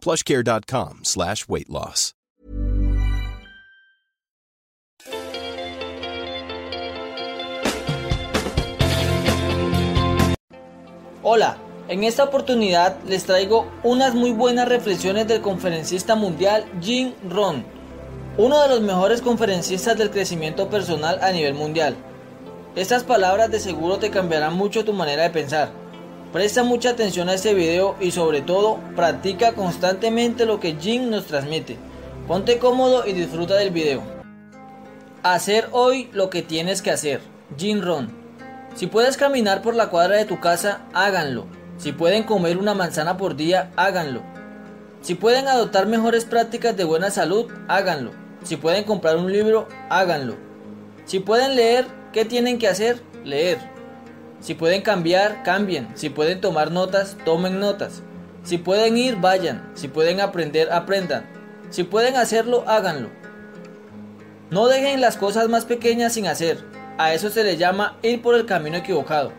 plushcare.com slash weight loss. Hola, en esta oportunidad les traigo unas muy buenas reflexiones del conferencista mundial Jim Rohn, uno de los mejores conferencistas del crecimiento personal a nivel mundial. Estas palabras de seguro te cambiarán mucho tu manera de pensar. Presta mucha atención a este video y sobre todo practica constantemente lo que Jim nos transmite. Ponte cómodo y disfruta del video. Hacer hoy lo que tienes que hacer. Jim Rohn. Si puedes caminar por la cuadra de tu casa, háganlo. Si pueden comer una manzana por día, háganlo. Si pueden adoptar mejores prácticas de buena salud, háganlo. Si pueden comprar un libro, háganlo. Si pueden leer, ¿qué tienen que hacer? Leer. Si pueden cambiar, cambien. Si pueden tomar notas, tomen notas. Si pueden ir, vayan. Si pueden aprender, aprendan. Si pueden hacerlo, háganlo. No dejen las cosas más pequeñas sin hacer. A eso se le llama ir por el camino equivocado.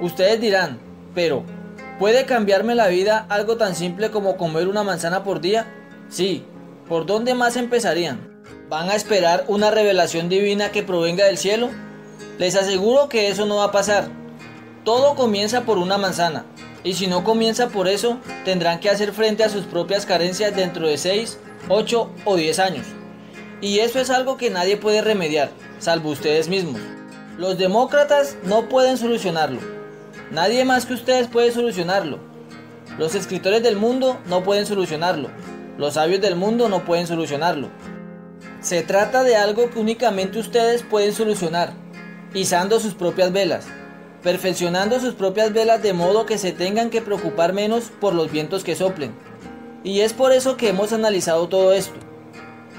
Ustedes dirán, pero, ¿puede cambiarme la vida algo tan simple como comer una manzana por día? Sí. ¿Por dónde más empezarían? ¿Van a esperar una revelación divina que provenga del cielo? Les aseguro que eso no va a pasar. Todo comienza por una manzana. Y si no comienza por eso, tendrán que hacer frente a sus propias carencias dentro de 6, 8 o 10 años. Y eso es algo que nadie puede remediar, salvo ustedes mismos. Los demócratas no pueden solucionarlo. Nadie más que ustedes puede solucionarlo. Los escritores del mundo no pueden solucionarlo. Los sabios del mundo no pueden solucionarlo. Se trata de algo que únicamente ustedes pueden solucionar, izando sus propias velas, perfeccionando sus propias velas de modo que se tengan que preocupar menos por los vientos que soplen. Y es por eso que hemos analizado todo esto.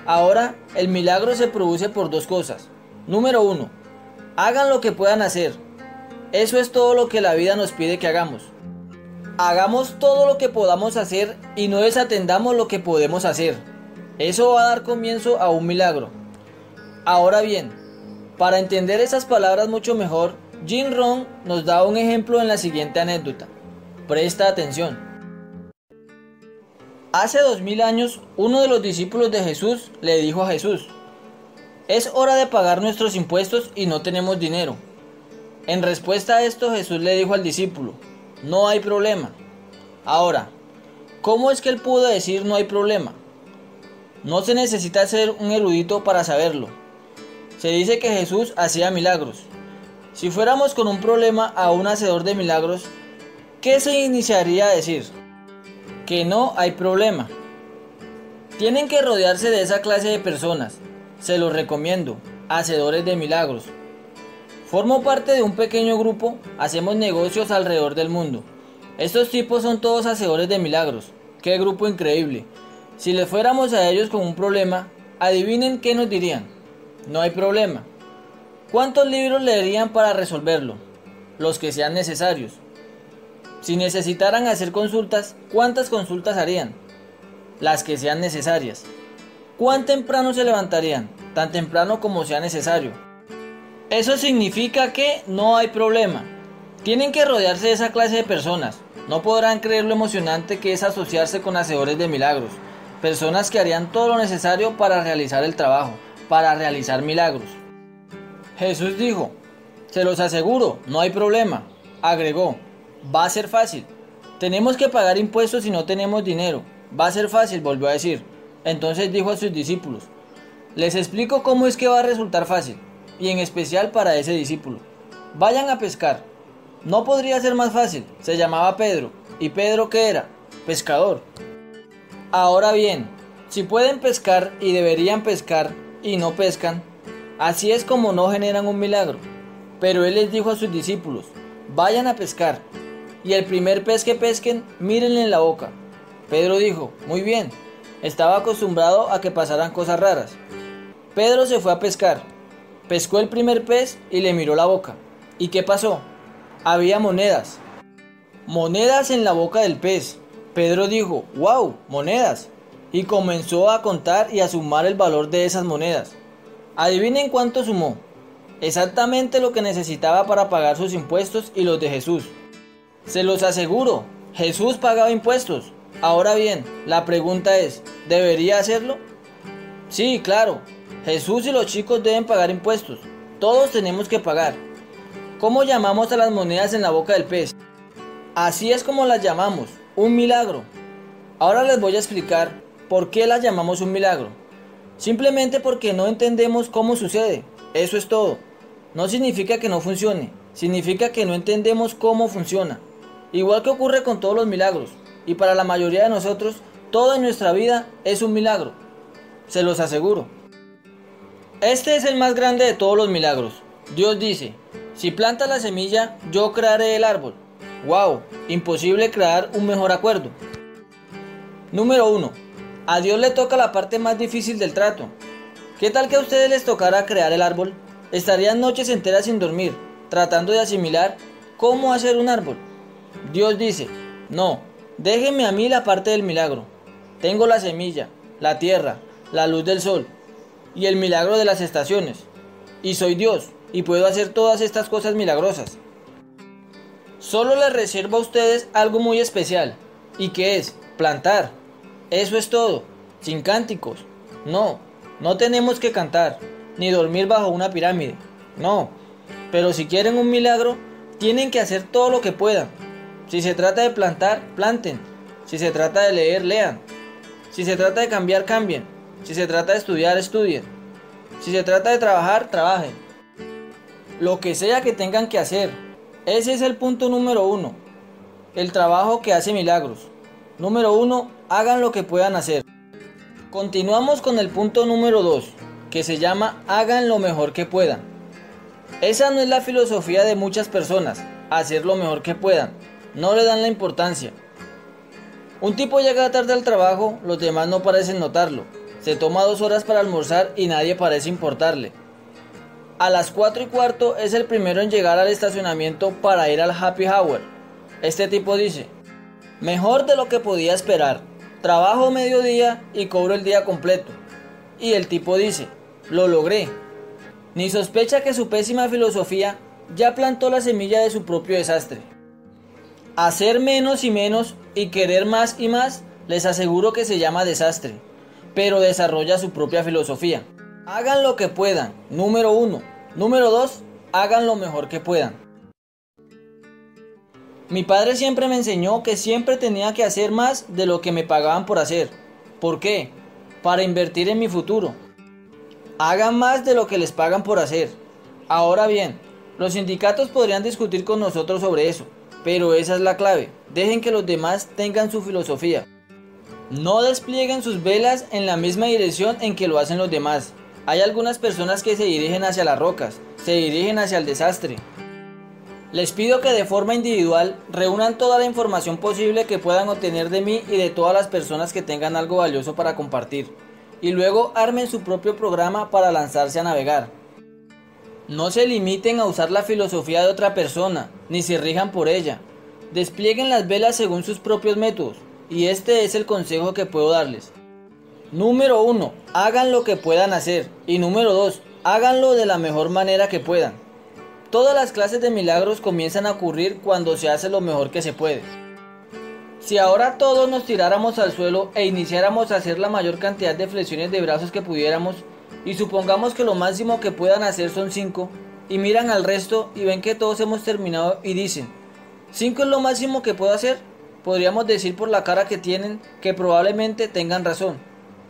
Ahora, el milagro se produce por dos cosas. Número uno, hagan lo que puedan hacer. Eso es todo lo que la vida nos pide que hagamos. Hagamos todo lo que podamos hacer y no desatendamos lo que podemos hacer. Eso va a dar comienzo a un milagro. Ahora bien, para entender esas palabras mucho mejor, Jim Rohn nos da un ejemplo en la siguiente anécdota. Presta atención. Hace dos mil años, uno de los discípulos de Jesús le dijo a Jesús, es hora de pagar nuestros impuestos y no tenemos dinero. En respuesta a esto Jesús le dijo al discípulo, no hay problema. Ahora, ¿cómo es que él pudo decir no hay problema? No se necesita ser un erudito para saberlo. Se dice que Jesús hacía milagros. Si fuéramos con un problema a un hacedor de milagros, ¿qué se iniciaría a decir? Que no hay problema. Tienen que rodearse de esa clase de personas. Se los recomiendo, hacedores de milagros. Formo parte de un pequeño grupo, hacemos negocios alrededor del mundo. Estos tipos son todos hacedores de milagros. Qué grupo increíble. Si les fuéramos a ellos con un problema, adivinen qué nos dirían. No hay problema. ¿Cuántos libros leerían para resolverlo? Los que sean necesarios. Si necesitaran hacer consultas, ¿cuántas consultas harían? las que sean necesarias. ¿Cuán temprano se levantarían? Tan temprano como sea necesario. Eso significa que no hay problema. Tienen que rodearse de esa clase de personas. No podrán creer lo emocionante que es asociarse con hacedores de milagros. Personas que harían todo lo necesario para realizar el trabajo, para realizar milagros. Jesús dijo, se los aseguro, no hay problema. Agregó, va a ser fácil. Tenemos que pagar impuestos si no tenemos dinero. Va a ser fácil, volvió a decir. Entonces dijo a sus discípulos, les explico cómo es que va a resultar fácil, y en especial para ese discípulo. Vayan a pescar. No podría ser más fácil. Se llamaba Pedro. ¿Y Pedro qué era? Pescador. Ahora bien, si pueden pescar y deberían pescar y no pescan, así es como no generan un milagro. Pero él les dijo a sus discípulos, vayan a pescar, y el primer pez que pesquen, mírenle en la boca. Pedro dijo, muy bien, estaba acostumbrado a que pasaran cosas raras. Pedro se fue a pescar, pescó el primer pez y le miró la boca. ¿Y qué pasó? Había monedas. Monedas en la boca del pez. Pedro dijo, wow, monedas. Y comenzó a contar y a sumar el valor de esas monedas. Adivinen cuánto sumó exactamente lo que necesitaba para pagar sus impuestos y los de Jesús. Se los aseguro, Jesús pagaba impuestos. Ahora bien, la pregunta es, ¿debería hacerlo? Sí, claro, Jesús y los chicos deben pagar impuestos. Todos tenemos que pagar. ¿Cómo llamamos a las monedas en la boca del pez? Así es como las llamamos, un milagro. Ahora les voy a explicar por qué las llamamos un milagro. Simplemente porque no entendemos cómo sucede. Eso es todo. No significa que no funcione, significa que no entendemos cómo funciona. Igual que ocurre con todos los milagros, y para la mayoría de nosotros, todo en nuestra vida es un milagro. Se los aseguro. Este es el más grande de todos los milagros. Dios dice, si plantas la semilla, yo crearé el árbol. ¡Wow! Imposible crear un mejor acuerdo. Número 1. A Dios le toca la parte más difícil del trato. ¿Qué tal que a ustedes les tocara crear el árbol? Estarían noches enteras sin dormir, tratando de asimilar cómo hacer un árbol. Dios dice, no, déjenme a mí la parte del milagro. Tengo la semilla, la tierra, la luz del sol y el milagro de las estaciones. Y soy Dios y puedo hacer todas estas cosas milagrosas. Solo les reservo a ustedes algo muy especial, y que es plantar. Eso es todo, sin cánticos. No, no tenemos que cantar ni dormir bajo una pirámide. No, pero si quieren un milagro, tienen que hacer todo lo que puedan. Si se trata de plantar, planten. Si se trata de leer, lean. Si se trata de cambiar, cambien. Si se trata de estudiar, estudien. Si se trata de trabajar, trabajen. Lo que sea que tengan que hacer. Ese es el punto número uno. El trabajo que hace milagros. Número uno, hagan lo que puedan hacer. Continuamos con el punto número dos que se llama hagan lo mejor que puedan. Esa no es la filosofía de muchas personas, hacer lo mejor que puedan. No le dan la importancia. Un tipo llega tarde al trabajo, los demás no parecen notarlo. Se toma dos horas para almorzar y nadie parece importarle. A las 4 y cuarto es el primero en llegar al estacionamiento para ir al happy hour. Este tipo dice, mejor de lo que podía esperar. Trabajo mediodía y cobro el día completo. Y el tipo dice, lo logré. Ni sospecha que su pésima filosofía ya plantó la semilla de su propio desastre. Hacer menos y menos y querer más y más les aseguro que se llama desastre, pero desarrolla su propia filosofía. Hagan lo que puedan, número uno. Número dos, hagan lo mejor que puedan. Mi padre siempre me enseñó que siempre tenía que hacer más de lo que me pagaban por hacer. ¿Por qué? Para invertir en mi futuro hagan más de lo que les pagan por hacer. Ahora bien, los sindicatos podrían discutir con nosotros sobre eso, pero esa es la clave. Dejen que los demás tengan su filosofía. No desplieguen sus velas en la misma dirección en que lo hacen los demás. Hay algunas personas que se dirigen hacia las rocas, se dirigen hacia el desastre. Les pido que de forma individual reúnan toda la información posible que puedan obtener de mí y de todas las personas que tengan algo valioso para compartir y luego armen su propio programa para lanzarse a navegar. No se limiten a usar la filosofía de otra persona, ni se rijan por ella. Desplieguen las velas según sus propios métodos, y este es el consejo que puedo darles. Número 1. Hagan lo que puedan hacer. Y número 2. Háganlo de la mejor manera que puedan. Todas las clases de milagros comienzan a ocurrir cuando se hace lo mejor que se puede. Si ahora todos nos tiráramos al suelo e iniciáramos a hacer la mayor cantidad de flexiones de brazos que pudiéramos, y supongamos que lo máximo que puedan hacer son 5, y miran al resto y ven que todos hemos terminado y dicen, 5 es lo máximo que puedo hacer, podríamos decir por la cara que tienen que probablemente tengan razón.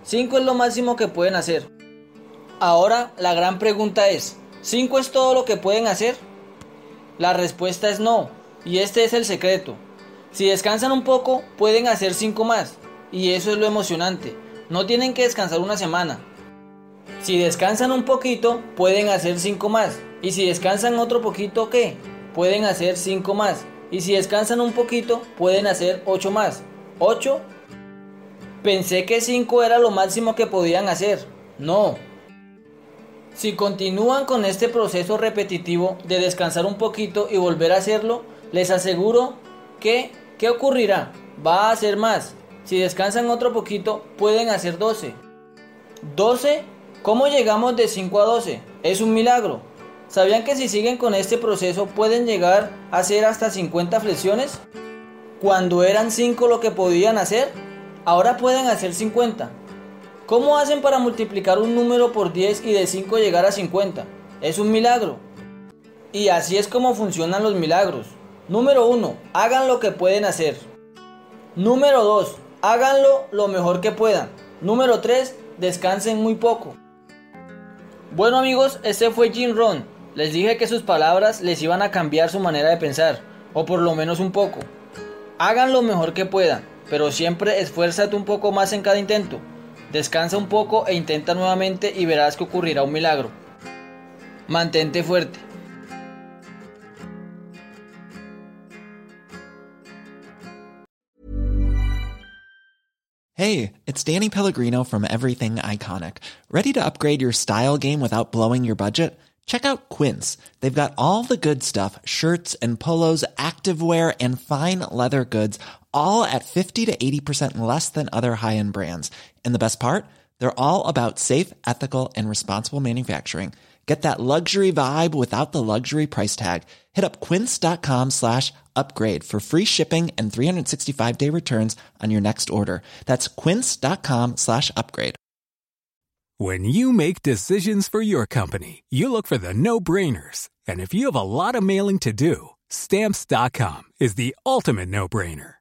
5 es lo máximo que pueden hacer. Ahora la gran pregunta es, ¿5 es todo lo que pueden hacer? La respuesta es no, y este es el secreto. Si descansan un poco, pueden hacer 5 más, y eso es lo emocionante. No tienen que descansar una semana. Si descansan un poquito, pueden hacer 5 más. Y si descansan otro poquito, ¿qué? Pueden hacer 5 más. Y si descansan un poquito, pueden hacer 8 más. ¿8? Pensé que 5 era lo máximo que podían hacer. No. Si continúan con este proceso repetitivo de descansar un poquito y volver a hacerlo, les aseguro que, ¿qué ocurrirá? Va a hacer más. Si descansan otro poquito, pueden hacer 12. 12. ¿Cómo llegamos de 5 a 12? Es un milagro. ¿Sabían que si siguen con este proceso pueden llegar a hacer hasta 50 flexiones? Cuando eran 5 lo que podían hacer, ahora pueden hacer 50. ¿Cómo hacen para multiplicar un número por 10 y de 5 llegar a 50? Es un milagro. Y así es como funcionan los milagros. Número 1. Hagan lo que pueden hacer. Número 2. Háganlo lo mejor que puedan. Número 3. Descansen muy poco. Bueno amigos, este fue Jim Ron. Les dije que sus palabras les iban a cambiar su manera de pensar, o por lo menos un poco. Hagan lo mejor que puedan, pero siempre esfuérzate un poco más en cada intento. Descansa un poco e intenta nuevamente y verás que ocurrirá un milagro. Mantente fuerte. Hey, it's Danny Pellegrino from Everything Iconic. Ready to upgrade your style game without blowing your budget? Check out Quince. They've got all the good stuff shirts and polos, activewear, and fine leather goods, all at 50 to 80% less than other high end brands. And the best part? They're all about safe, ethical, and responsible manufacturing. Get that luxury vibe without the luxury price tag. Hit up quince.com slash upgrade for free shipping and 365 day returns on your next order. That's quince.com slash upgrade. When you make decisions for your company, you look for the no brainers. And if you have a lot of mailing to do, stamps.com is the ultimate no brainer.